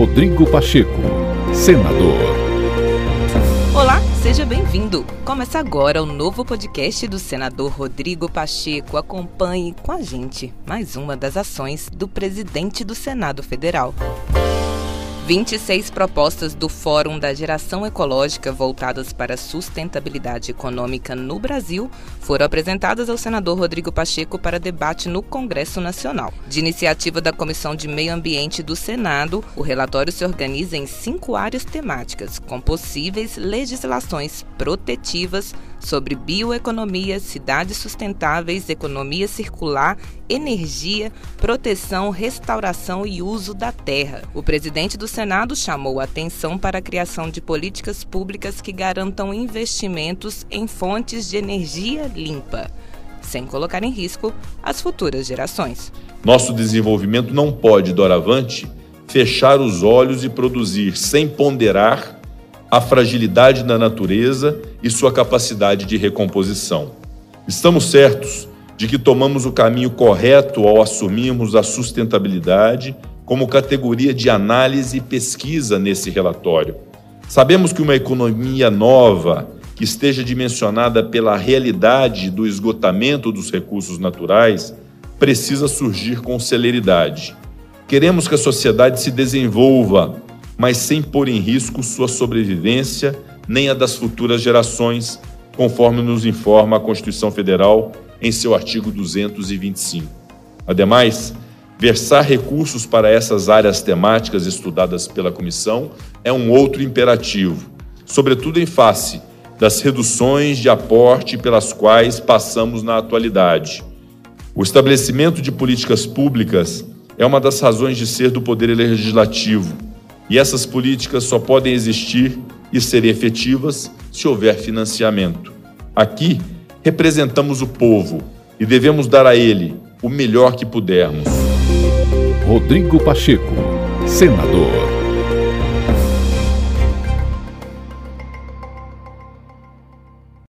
Rodrigo Pacheco, senador. Olá, seja bem-vindo. Começa agora o novo podcast do senador Rodrigo Pacheco. Acompanhe com a gente mais uma das ações do presidente do Senado Federal. 26 propostas do Fórum da Geração Ecológica voltadas para a sustentabilidade econômica no Brasil foram apresentadas ao senador Rodrigo Pacheco para debate no Congresso Nacional. De iniciativa da Comissão de Meio Ambiente do Senado, o relatório se organiza em cinco áreas temáticas, com possíveis legislações protetivas sobre bioeconomia, cidades sustentáveis, economia circular, energia, proteção, restauração e uso da terra. O presidente do Senado chamou a atenção para a criação de políticas públicas que garantam investimentos em fontes de energia limpa, sem colocar em risco as futuras gerações. Nosso desenvolvimento não pode, doravante, fechar os olhos e produzir sem ponderar a fragilidade da natureza e sua capacidade de recomposição. Estamos certos de que tomamos o caminho correto ao assumirmos a sustentabilidade como categoria de análise e pesquisa nesse relatório. Sabemos que uma economia nova, que esteja dimensionada pela realidade do esgotamento dos recursos naturais, precisa surgir com celeridade. Queremos que a sociedade se desenvolva mas sem pôr em risco sua sobrevivência nem a das futuras gerações, conforme nos informa a Constituição Federal em seu artigo 225. Ademais, versar recursos para essas áreas temáticas estudadas pela comissão é um outro imperativo, sobretudo em face das reduções de aporte pelas quais passamos na atualidade. O estabelecimento de políticas públicas é uma das razões de ser do Poder Legislativo e essas políticas só podem existir e ser efetivas se houver financiamento. Aqui representamos o povo e devemos dar a ele o melhor que pudermos. Rodrigo Pacheco, senador.